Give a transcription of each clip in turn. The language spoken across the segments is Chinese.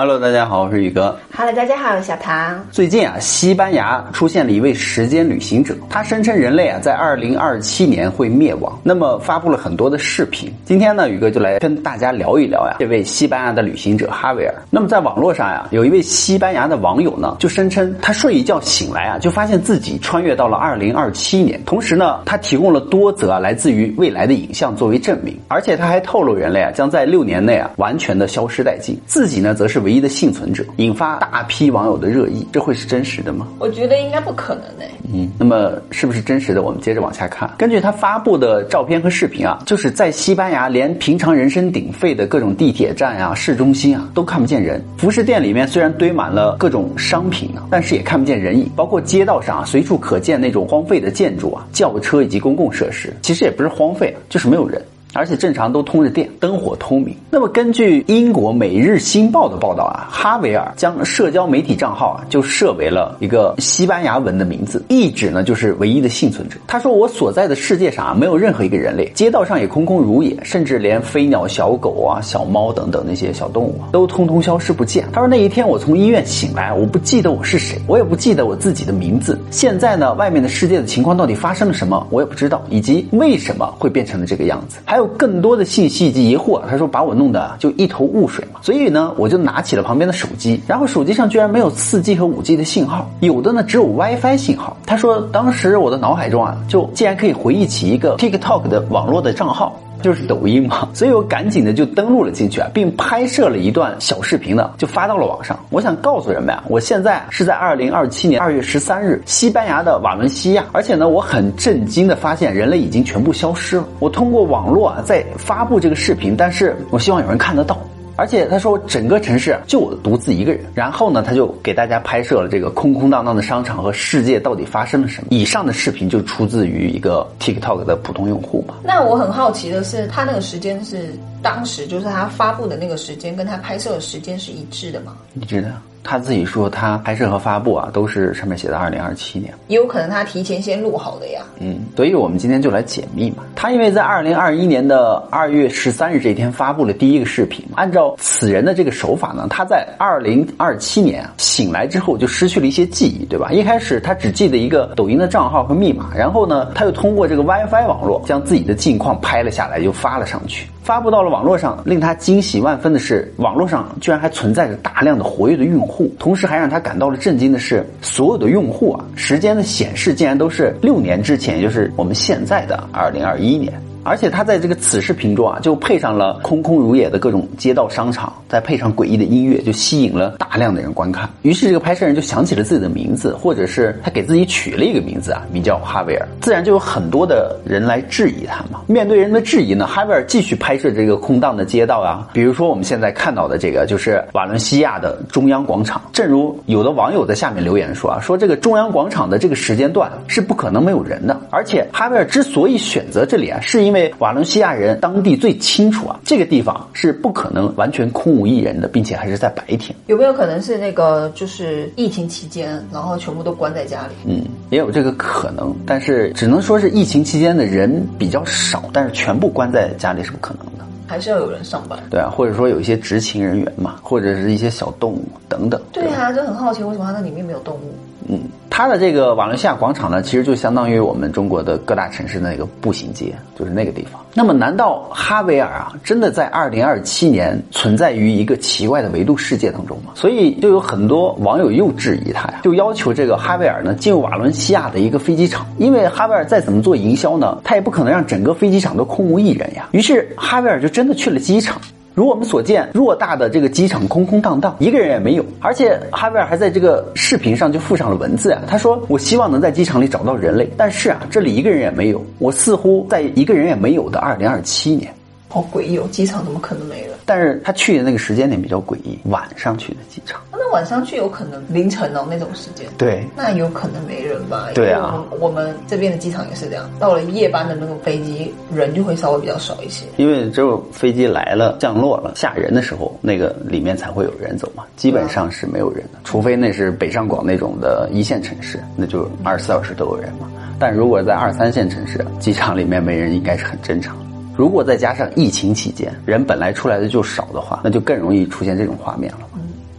Hello，大家好，我是宇哥。Hello，大家好，我是小唐。最近啊，西班牙出现了一位时间旅行者，他声称人类啊在二零二七年会灭亡，那么发布了很多的视频。今天呢，宇哥就来跟大家聊一聊呀，这位西班牙的旅行者哈维尔。那么在网络上呀，有一位西班牙的网友呢，就声称他睡一觉醒来啊，就发现自己穿越到了二零二七年，同时呢，他提供了多则啊来自于未来的影像作为证明，而且他还透露人类啊将在六年内啊完全的消失殆尽，自己呢则是唯一的幸存者，引发大批网友的热议。这会是真实的吗？我觉得应该不可能诶。嗯，那么是不是真实的？我们接着往下看。根据他发布的照片和视频啊，就是在西班牙，连平常人声鼎沸的各种地铁站啊、市中心啊，都看不见人。服饰店里面虽然堆满了各种商品啊，但是也看不见人影。包括街道上啊，随处可见那种荒废的建筑啊、轿车以及公共设施，其实也不是荒废，就是没有人。而且正常都通着电，灯火通明。那么根据英国《每日新报》的报道啊，哈维尔将社交媒体账号啊就设为了一个西班牙文的名字，意指呢就是唯一的幸存者。他说：“我所在的世界上啊没有任何一个人类，街道上也空空如也，甚至连飞鸟、小狗啊、小猫等等那些小动物啊都通通消失不见。”他说：“那一天我从医院醒来，我不记得我是谁，我也不记得我自己的名字。现在呢，外面的世界的情况到底发生了什么，我也不知道，以及为什么会变成了这个样子，还有有。”更多的信息以及疑惑，他说把我弄得就一头雾水嘛，所以呢，我就拿起了旁边的手机，然后手机上居然没有四 G 和五 G 的信号，有的呢只有 WiFi 信号。他说当时我的脑海中啊，就竟然可以回忆起一个 TikTok 的网络的账号。就是抖音嘛，所以我赶紧的就登录了进去啊，并拍摄了一段小视频呢，就发到了网上。我想告诉人们啊，我现在是在二零二七年二月十三日，西班牙的瓦伦西亚，而且呢，我很震惊的发现人类已经全部消失了。我通过网络啊在发布这个视频，但是我希望有人看得到。而且他说整个城市就我独自一个人，然后呢，他就给大家拍摄了这个空空荡荡的商场和世界到底发生了什么。以上的视频就出自于一个 TikTok 的普通用户嘛。那我很好奇的是，他那个时间是当时就是他发布的那个时间跟他拍摄的时间是一致的吗？一致的。他自己说，他拍摄和发布啊，都是上面写的二零二七年，也有可能他提前先录好的呀。嗯，所以我们今天就来解密嘛。他因为在二零二一年的二月十三日这一天发布了第一个视频，按照此人的这个手法呢，他在二零二七年醒来之后就失去了一些记忆，对吧？一开始他只记得一个抖音的账号和密码，然后呢，他又通过这个 WiFi 网络将自己的近况拍了下来，又发了上去。发布到了网络上，令他惊喜万分的是，网络上居然还存在着大量的活跃的用户，同时还让他感到了震惊的是，所有的用户啊，时间的显示竟然都是六年之前，也就是我们现在的二零二一年。而且他在这个此视频中啊，就配上了空空如也的各种街道商场，再配上诡异的音乐，就吸引了大量的人观看。于是这个拍摄人就想起了自己的名字，或者是他给自己取了一个名字啊，名叫哈维尔。自然就有很多的人来质疑他嘛。面对人的质疑呢，哈维尔继续拍摄这个空荡的街道啊，比如说我们现在看到的这个就是瓦伦西亚的中央广场。正如有的网友在下面留言说啊，说这个中央广场的这个时间段是不可能没有人的，而且哈维尔之所以选择这里啊，是因。因为瓦伦西亚人当地最清楚啊，这个地方是不可能完全空无一人的，并且还是在白天。有没有可能是那个就是疫情期间，然后全部都关在家里？嗯，也有这个可能，但是只能说是疫情期间的人比较少，但是全部关在家里是不可能的。还是要有人上班，对啊，或者说有一些执勤人员嘛，或者是一些小动物等等。对啊，就很好奇为什么它那里面没有动物。嗯，它的这个瓦伦西亚广场呢，其实就相当于我们中国的各大城市的那个步行街，就是那个地方。那么，难道哈维尔啊，真的在二零二七年存在于一个奇怪的维度世界当中吗？所以，就有很多网友又质疑他呀，就要求这个哈维尔呢进入瓦伦西亚的一个飞机场，因为哈维尔再怎么做营销呢，他也不可能让整个飞机场都空无一人呀。于是，哈维尔就真的去了机场。如我们所见，偌大的这个机场空空荡荡，一个人也没有。而且哈维尔还在这个视频上就附上了文字啊，他说：“我希望能在机场里找到人类，但是啊，这里一个人也没有。我似乎在一个人也没有的二零二七年。”好诡异哦，机场怎么可能没了？但是他去的那个时间点比较诡异，晚上去的机场。那晚上去有可能凌晨哦那种时间。对，那有可能没人吧？对啊，我们这边的机场也是这样，到了夜班的那种飞机，人就会稍微比较少一些。因为只有飞机来了、降落了、吓人的时候，那个里面才会有人走嘛，基本上是没有人的，除非那是北上广那种的一线城市，那就二十四小时都有人嘛。但如果在二三线城市，机场里面没人，应该是很正常。如果再加上疫情期间人本来出来的就少的话，那就更容易出现这种画面了。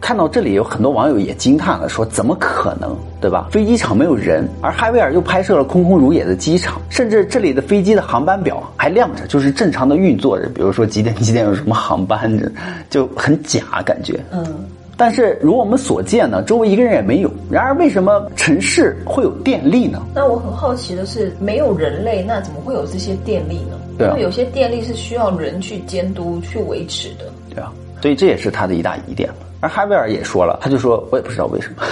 看到这里，有很多网友也惊叹了，说怎么可能，对吧？飞机场没有人，而哈维尔又拍摄了空空如也的机场，甚至这里的飞机的航班表还亮着，就是正常的运作着，比如说几点几点有什么航班，就很假感觉。嗯。但是如我们所见呢，周围一个人也没有。然而，为什么城市会有电力呢？那我很好奇的是，没有人类，那怎么会有这些电力呢？对，因为有些电力是需要人去监督、去维持的。对啊，所以这也是他的一大疑点而哈维尔也说了，他就说我也不知道为什么，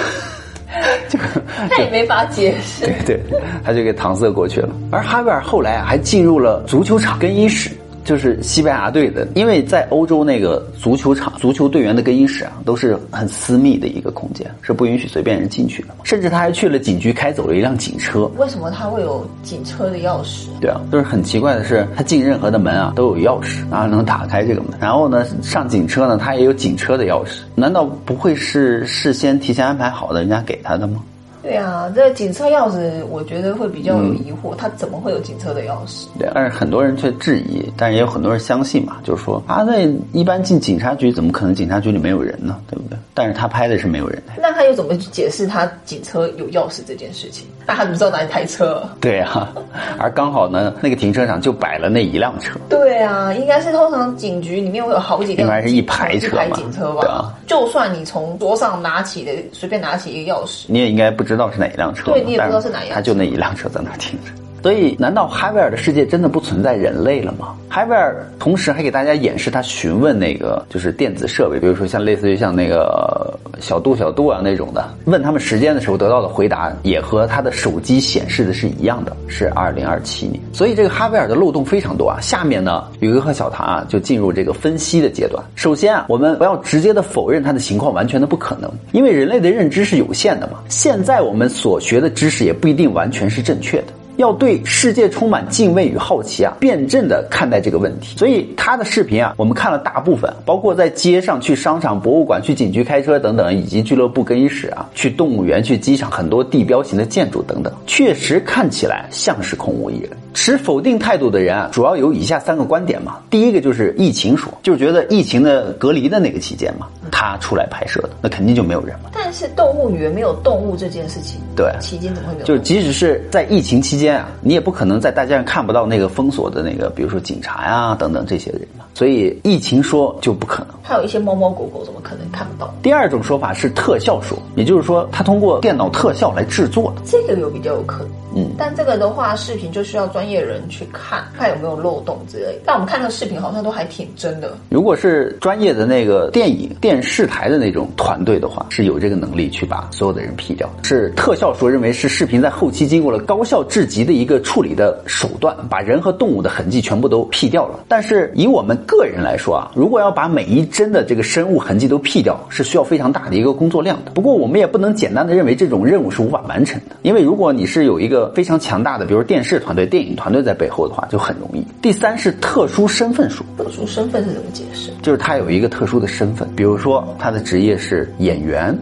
这个他也没法解释。对对，他就给搪塞过去了。而哈维尔后来啊，还进入了足球场更衣室。就是西班牙队的，因为在欧洲那个足球场，足球队员的更衣室啊，都是很私密的一个空间，是不允许随便人进去的。甚至他还去了警局，开走了一辆警车。为什么他会有警车的钥匙？对啊，就是很奇怪的是，他进任何的门啊都有钥匙，然后能打开这个门。然后呢，上警车呢，他也有警车的钥匙。难道不会是事先提前安排好的，人家给他的吗？对啊，这警车钥匙我觉得会比较有疑惑，他怎么会有警车的钥匙？对，但是很多人却质疑，但是也有很多人相信嘛，就是说啊，那一般进警察局怎么可能警察局里没有人呢？对不对？但是他拍的是没有人的。那他又怎么解释他警车有钥匙这件事情？那他怎么知道哪里开车？对啊，而刚好呢，那个停车场就摆了那一辆车。对啊，应该是通常警局里面会有好几辆，应该是一排车嘛，警车吧？就算你从桌上拿起的，随便拿起一个钥匙，你也应该不知道是哪一辆车。对你也不知道是哪一辆，他就那一辆车在那停着。所以，难道哈维尔的世界真的不存在人类了吗？哈维尔同时还给大家演示他询问那个就是电子设备，比如说像类似于像那个小度小度啊那种的，问他们时间的时候得到的回答也和他的手机显示的是一样的，是二零二七年。所以这个哈维尔的漏洞非常多啊。下面呢，宇哥和小唐啊就进入这个分析的阶段。首先啊，我们不要直接的否认他的情况完全的不可能，因为人类的认知是有限的嘛。现在我们所学的知识也不一定完全是正确的。要对世界充满敬畏与好奇啊，辩证的看待这个问题。所以他的视频啊，我们看了大部分，包括在街上、去商场、博物馆、去警局开车等等，以及俱乐部更衣室啊，去动物园、去机场，很多地标型的建筑等等，确实看起来像是空无一人。持否定态度的人啊，主要有以下三个观点嘛。第一个就是疫情说，就是觉得疫情的隔离的那个期间嘛，他出来拍摄的，那肯定就没有人嘛。但是动物园没有动物这件事情，对，期间怎么会没有？就是即使是在疫情期间啊，你也不可能在大街上看不到那个封锁的那个，比如说警察呀等等这些人嘛。所以疫情说就不可能。还有一些猫猫狗狗怎么可能看不到？第二种说法是特效说，也就是说它通过电脑特效来制作的，这个有比较有可能。嗯，但这个的话，视频就需要专业人去看，看有没有漏洞之类。但我们看那个视频，好像都还挺真的。如果是专业的那个电影电视台的那种团队的话，是有这个能力去把所有的人 P 掉。是特效说认为是视频在后期经过了高效至极的一个处理的手段，把人和动物的痕迹全部都 P 掉了。但是以我们个人来说啊，如果要把每一帧的这个生物痕迹都 P 掉，是需要非常大的一个工作量的。不过我们也不能简单的认为这种任务是无法完成的，因为如果你是有一个非常强大的，比如电视团队、电影团队在背后的话，就很容易。第三是特殊身份说，特殊身份是怎么解释？就是他有一个特殊的身份，比如说他的职业是演员。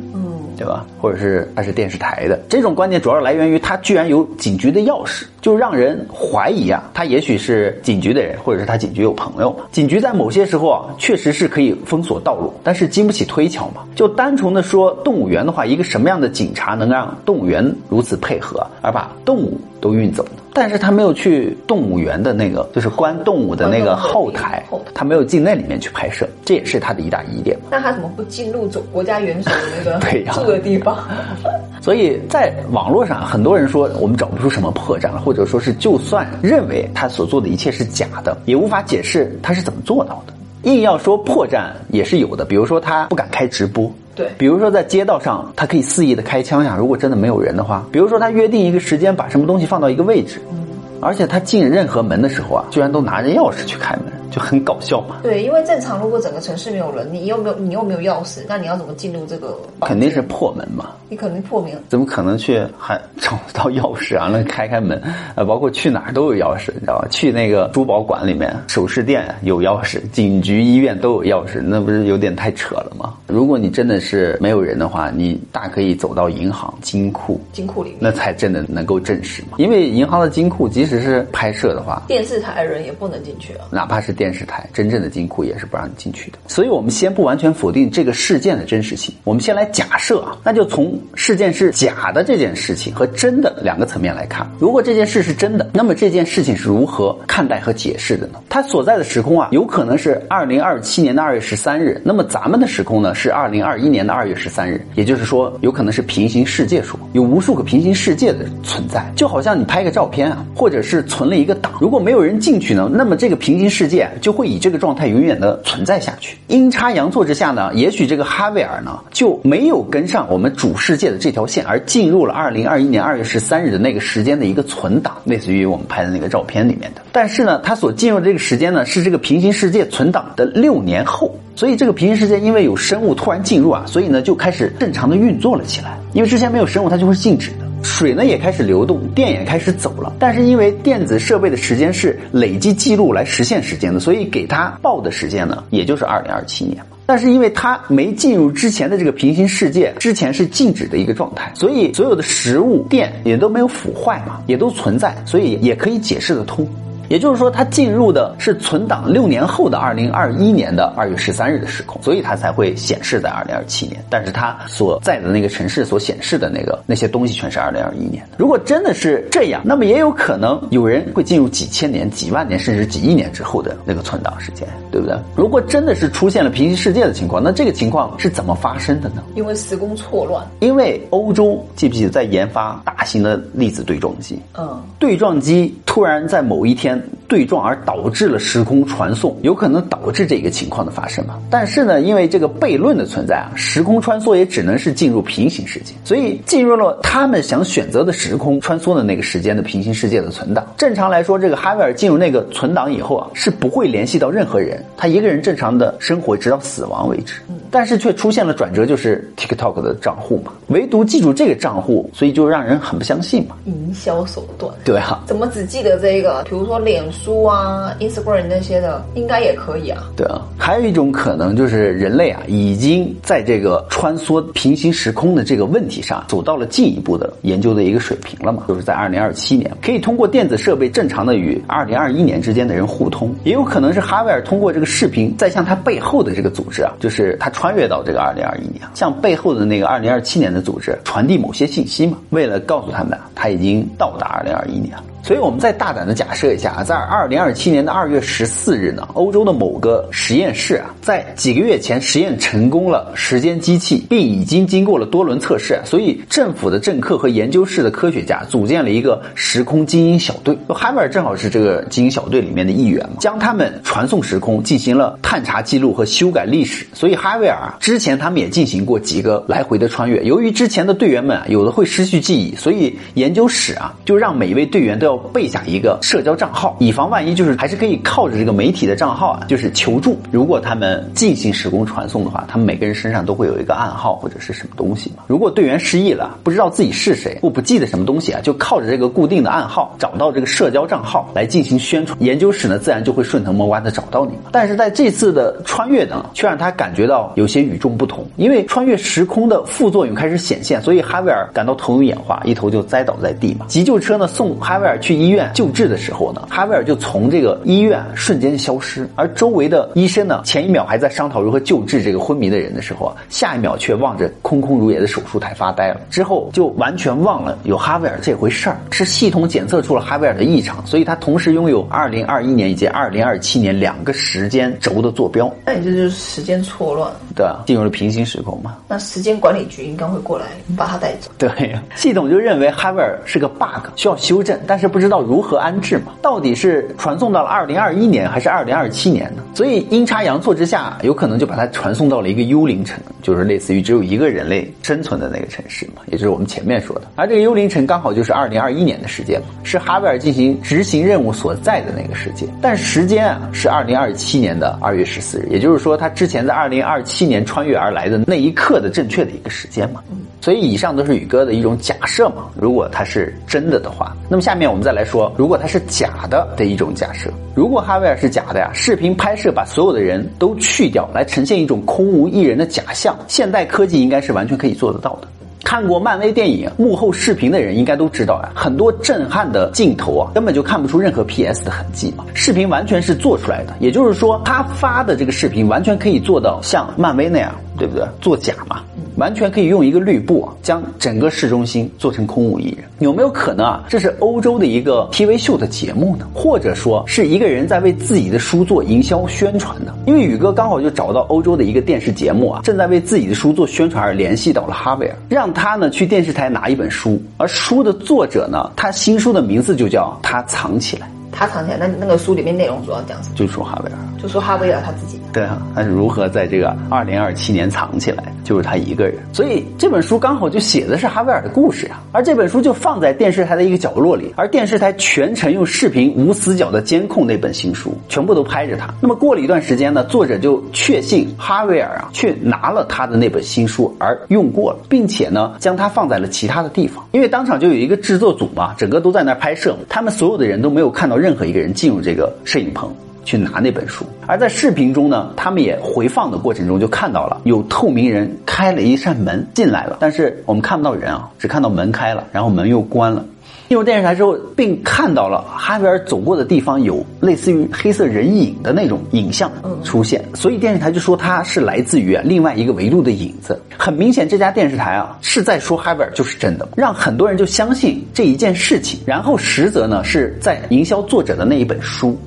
对吧？或者是他是电视台的这种观点，主要来源于他居然有警局的钥匙，就让人怀疑啊，他也许是警局的人，或者是他警局有朋友。警局在某些时候啊，确实是可以封锁道路，但是经不起推敲嘛。就单纯的说动物园的话，一个什么样的警察能让动物园如此配合，而把动物都运走呢？但是他没有去动物园的那个，就是关动物的那个后台，他没有进那里面去拍摄，这也是他的一大疑点。那他怎么不进入走国家元首的那个 对住的地方？所以在网络上，很多人说我们找不出什么破绽了，或者说是就算认为他所做的一切是假的，也无法解释他是怎么做到的。硬要说破绽也是有的，比如说他不敢开直播。对，比如说在街道上，他可以肆意的开枪呀。如果真的没有人的话，比如说他约定一个时间，把什么东西放到一个位置，嗯，而且他进任何门的时候啊，居然都拿着钥匙去开门。就很搞笑嘛。对，因为正常如果整个城市没有人，你又没有你又没有钥匙，那你要怎么进入这个？肯定是破门嘛。你肯定破门。怎么可能去还找不到钥匙啊？那开开门？呃，包括去哪儿都有钥匙，你知道吧？去那个珠宝馆里面、首饰店有钥匙，警局、医院都有钥匙，那不是有点太扯了吗？如果你真的是没有人的话，你大可以走到银行、金库、金库里面，那才真的能够证实嘛。因为银行的金库，即使是拍摄的话，电视台人也不能进去啊，哪怕是。电视台，真正的金库也是不让你进去的。所以，我们先不完全否定这个事件的真实性，我们先来假设啊，那就从事件是假的这件事情和真的两个层面来看。如果这件事是真的，那么这件事情是如何看待和解释的呢？它所在的时空啊，有可能是二零二七年的二月十三日，那么咱们的时空呢是二零二一年的二月十三日，也就是说，有可能是平行世界说，有无数个平行世界的存在，就好像你拍个照片啊，或者是存了一个档，如果没有人进去呢，那么这个平行世界就会以这个状态永远的存在下去。阴差阳错之下呢，也许这个哈维尔呢就没有跟上我们主世界的这条线，而进入了二零二一年二月十三日的那个时间的一个存档，类似于我们拍的那个照片里面的。但是呢，他所进入的这个时间呢，是这个平行世界存档的六年后。所以这个平行世界因为有生物突然进入啊，所以呢就开始正常的运作了起来。因为之前没有生物，它就会静止的。水呢也开始流动，电也开始走了。但是因为电子设备的时间是累计记录来实现时间的，所以给它报的时间呢，也就是二零二七年。但是因为它没进入之前的这个平行世界，之前是静止的一个状态，所以所有的食物、电也都没有腐坏嘛，也都存在，所以也可以解释得通。也就是说，它进入的是存档六年后的二零二一年的二月十三日的时空，所以它才会显示在二零二七年。但是它所在的那个城市所显示的那个那些东西全是二零二一年的。如果真的是这样，那么也有可能有人会进入几千年、几万年甚至几亿年之后的那个存档时间，对不对？如果真的是出现了平行世界的情况，那这个情况是怎么发生的呢？因为时空错乱。因为欧洲记不记得在研发大型的粒子对撞机？嗯，对撞机突然在某一天。对撞而导致了时空传送，有可能导致这个情况的发生吗？但是呢，因为这个悖论的存在啊，时空穿梭也只能是进入平行世界，所以进入了他们想选择的时空穿梭的那个时间的平行世界的存档。正常来说，这个哈维尔进入那个存档以后啊，是不会联系到任何人，他一个人正常的生活直到死亡为止。但是却出现了转折，就是 TikTok 的账户嘛，唯独记住这个账户，所以就让人很不相信嘛。营销手段，对啊，怎么只记得这个？比如说脸书啊、Instagram 那些的，应该也可以啊。对啊，还有一种可能就是人类啊，已经在这个穿梭平行时空的这个问题上走到了进一步的研究的一个水平了嘛？就是在二零二七年，可以通过电子设备正常的与二零二一年之间的人互通，也有可能是哈维尔通过这个视频在向他背后的这个组织啊，就是他。穿越到这个二零二一年，向背后的那个二零二七年的组织传递某些信息嘛？为了告诉他们，他已经到达二零二一年了。所以，我们再大胆的假设一下啊，在二零二七年的二月十四日呢，欧洲的某个实验室啊，在几个月前实验成功了时间机器，并已经经过了多轮测试。所以，政府的政客和研究室的科学家组建了一个时空精英小队。哈维尔正好是这个精英小队里面的一员嘛，将他们传送时空，进行了探查记录和修改历史。所以，哈维尔啊之前他们也进行过几个来回的穿越。由于之前的队员们啊有的会失去记忆，所以研究室啊，就让每一位队员都要。背下一个社交账号，以防万一，就是还是可以靠着这个媒体的账号啊，就是求助。如果他们进行时空传送的话，他们每个人身上都会有一个暗号或者是什么东西嘛。如果队员失忆了，不知道自己是谁，或不记得什么东西啊，就靠着这个固定的暗号找到这个社交账号来进行宣传。研究室呢，自然就会顺藤摸瓜的找到你。但是在这次的穿越呢，却让他感觉到有些与众不同，因为穿越时空的副作用开始显现，所以哈维尔感到头晕眼花，一头就栽倒在地嘛。急救车呢送哈维尔去。去医院救治的时候呢，哈维尔就从这个医院瞬间消失，而周围的医生呢，前一秒还在商讨如何救治这个昏迷的人的时候啊，下一秒却望着空空如也的手术台发呆了。之后就完全忘了有哈维尔这回事儿，是系统检测出了哈维尔的异常，所以他同时拥有二零二一年以及二零二七年两个时间轴的坐标。那你这就是时间错乱，对啊，进入了平行时空嘛。那时间管理局应该会过来把他带走。对，系统就认为哈维尔是个 bug，需要修正，但是不。知道如何安置嘛？到底是传送到了二零二一年还是二零二七年呢？所以阴差阳错之下，有可能就把它传送到了一个幽灵城，就是类似于只有一个人类生存的那个城市嘛，也就是我们前面说的。而这个幽灵城刚好就是二零二一年的时间嘛，是哈维尔进行执行任务所在的那个时间。但时间啊是二零二七年的二月十四日，也就是说他之前在二零二七年穿越而来的那一刻的正确的一个时间嘛。所以以上都是宇哥的一种假设嘛。如果它是真的的话，那么下面我们再来说，如果它是假的的一种假设。如果哈维尔是假的呀，视频拍摄把所有的人都去掉，来呈现一种空无一人的假象，现代科技应该是完全可以做得到的。看过漫威电影幕后视频的人应该都知道呀，很多震撼的镜头啊，根本就看不出任何 PS 的痕迹嘛，视频完全是做出来的。也就是说，他发的这个视频完全可以做到像漫威那样，对不对？作假嘛。完全可以用一个绿布将整个市中心做成空无一人，有没有可能啊？这是欧洲的一个 TV 秀的节目呢？或者说是一个人在为自己的书做营销宣传呢？因为宇哥刚好就找到欧洲的一个电视节目啊，正在为自己的书做宣传而联系到了哈维尔，让他呢去电视台拿一本书，而书的作者呢，他新书的名字就叫《他藏起来》。他藏起来，那那个书里面内容主要讲什么？就说哈维尔，就说哈维尔他自己。对啊，他是如何在这个二零二七年藏起来？就是他一个人。所以这本书刚好就写的是哈维尔的故事啊。而这本书就放在电视台的一个角落里，而电视台全程用视频无死角的监控那本新书，全部都拍着他。那么过了一段时间呢，作者就确信哈维尔啊去拿了他的那本新书而用过了，并且呢将它放在了其他的地方。因为当场就有一个制作组嘛，整个都在那拍摄，他们所有的人都没有看到任何一个人进入。这个摄影棚去拿那本书，而在视频中呢，他们也回放的过程中就看到了有透明人开了一扇门进来了，但是我们看不到人啊，只看到门开了，然后门又关了。进入电视台之后，并看到了哈维尔走过的地方有类似于黑色人影的那种影像出现，所以电视台就说他是来自于另外一个维度的影子。很明显，这家电视台啊是在说哈维尔就是真的，让很多人就相信这一件事情，然后实则呢是在营销作者的那一本书。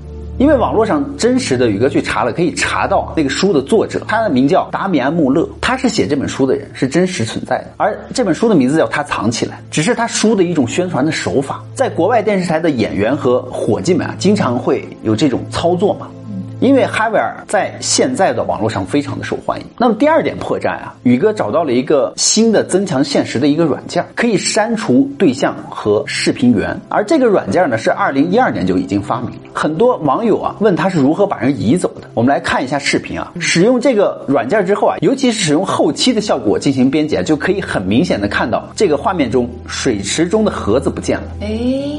因为网络上真实的宇哥去查了，可以查到那个书的作者，他的名叫达米安·穆勒，他是写这本书的人，是真实存在的。而这本书的名字叫《他藏起来》，只是他书的一种宣传的手法。在国外电视台的演员和伙计们啊，经常会有这种操作嘛。因为哈维尔在现在的网络上非常的受欢迎。那么第二点破绽啊，宇哥找到了一个新的增强现实的一个软件，可以删除对象和视频源。而这个软件呢，是二零一二年就已经发明了。很多网友啊问他是如何把人移走的。我们来看一下视频啊。使用这个软件之后啊，尤其是使用后期的效果进行编辑，就可以很明显的看到这个画面中水池中的盒子不见了。哎，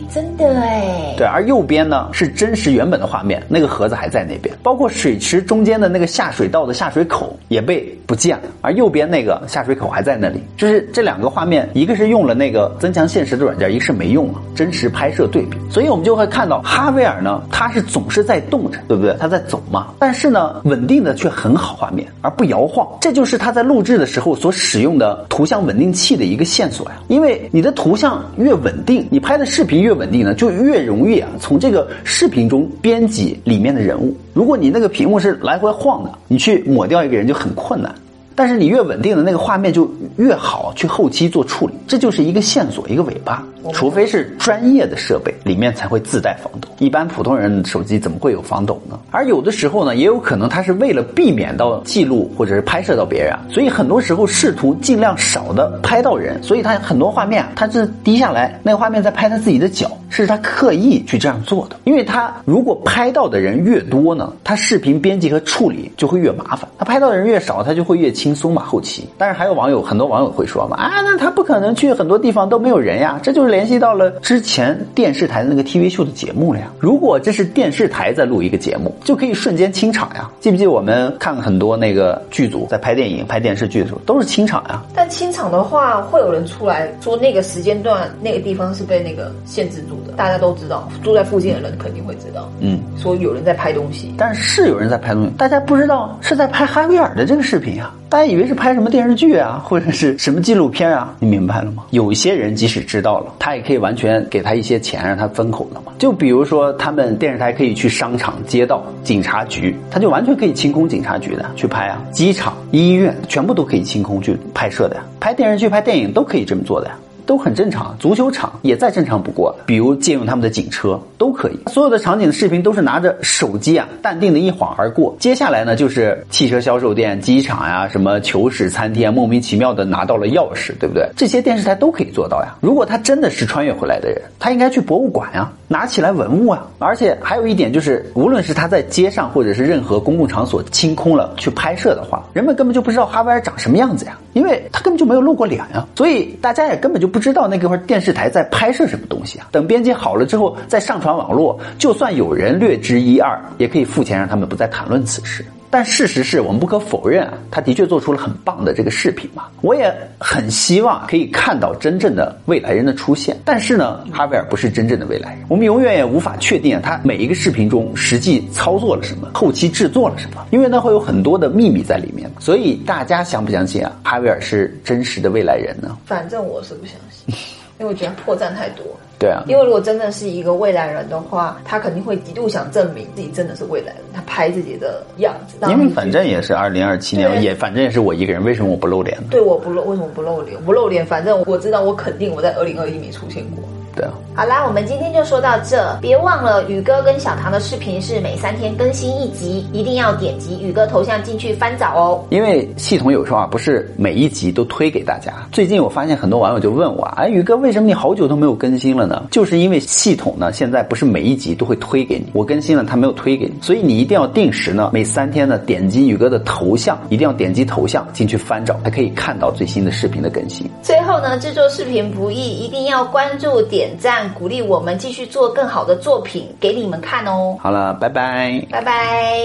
真的哎。对，而右边呢是真实原本的画面，那个盒子还在那边。包括水池中间的那个下水道的下水口也被不见了，而右边那个下水口还在那里。就是这两个画面，一个是用了那个增强现实的软件，一个是没用了，真实拍摄对比。所以我们就会看到哈维尔呢，他是总是在动着，对不对？他在走嘛，但是呢，稳定的却很好画面，而不摇晃。这就是他在录制的时候所使用的图像稳定器的一个线索呀。因为你的图像越稳定，你拍的视频越稳定呢，就越容易啊从这个视频中编辑里面的人物。如果你那个屏幕是来回晃的，你去抹掉一个人就很困难。但是你越稳定的那个画面就越好去后期做处理，这就是一个线索，一个尾巴。除非是专业的设备，里面才会自带防抖。一般普通人手机怎么会有防抖呢？而有的时候呢，也有可能他是为了避免到记录或者是拍摄到别人，所以很多时候试图尽量少的拍到人。所以他很多画面他是低下来，那个画面在拍他自己的脚，是他刻意去这样做的。因为他如果拍到的人越多呢，他视频编辑和处理就会越麻烦。他拍到的人越少，他就会越轻松嘛。后期，但是还有网友很多网友会说嘛，啊，那他不可能去很多地方都没有人呀，这就是。联系到了之前电视台的那个 TV 秀的节目了呀。如果这是电视台在录一个节目，就可以瞬间清场呀。记不记得我们看很多那个剧组在拍电影、拍电视剧的时候，都是清场呀。但清场的话，会有人出来说那个时间段、那个地方是被那个限制住的，大家都知道，住在附近的人肯定会知道。嗯，说有人在拍东西，但是有人在拍东西，大家不知道是在拍哈维尔的这个视频啊。大家以为是拍什么电视剧啊，或者是什么纪录片啊？你明白了吗？有些人即使知道了，他也可以完全给他一些钱让他封口的嘛。就比如说，他们电视台可以去商场、街道、警察局，他就完全可以清空警察局的去拍啊。机场、医院全部都可以清空去拍摄的呀。拍电视剧、拍电影都可以这么做的呀。都很正常，足球场也再正常不过。比如借用他们的警车都可以，所有的场景的视频都是拿着手机啊，淡定的一晃而过。接下来呢，就是汽车销售店、机场呀，什么球室、餐厅，莫名其妙的拿到了钥匙，对不对？这些电视台都可以做到呀。如果他真的是穿越回来的人，他应该去博物馆呀，拿起来文物啊。而且还有一点就是，无论是他在街上或者是任何公共场所清空了去拍摄的话，人们根本就不知道哈维尔长什么样子呀，因为他根本就没有露过脸呀，所以大家也根本就不。知道那块电视台在拍摄什么东西啊？等编辑好了之后再上传网络，就算有人略知一二，也可以付钱让他们不再谈论此事。但事实是我们不可否认啊，他的确做出了很棒的这个视频嘛。我也很希望可以看到真正的未来人的出现。但是呢，哈维尔不是真正的未来人，我们永远也无法确定啊，他每一个视频中实际操作了什么，后期制作了什么，因为那会有很多的秘密在里面。所以大家相不相信啊？哈维尔是真实的未来人呢？反正我是不相信，因为我觉得破绽太多。对啊，因为如果真的是一个未来人的话，他肯定会极度想证明自己真的是未来人，他拍自己的样子。因为反正也是二零二七年，也反正也是我一个人，为什么我不露脸呢？对，我不露，为什么不露脸？不露脸，反正我知道，我肯定我在二零二一没出现过。对啊，好啦，我们今天就说到这。别忘了宇哥跟小唐的视频是每三天更新一集，一定要点击宇哥头像进去翻找哦。因为系统有时候啊，不是每一集都推给大家。最近我发现很多网友就问我，哎，宇哥，为什么你好久都没有更新了呢？就是因为系统呢，现在不是每一集都会推给你，我更新了，他没有推给你，所以你一定要定时呢，每三天呢，点击宇哥的头像，一定要点击头像进去翻找，才可以看到最新的视频的更新。最后呢，制作视频不易，一定要关注点。点赞鼓励我们继续做更好的作品给你们看哦。好了，拜拜，拜拜。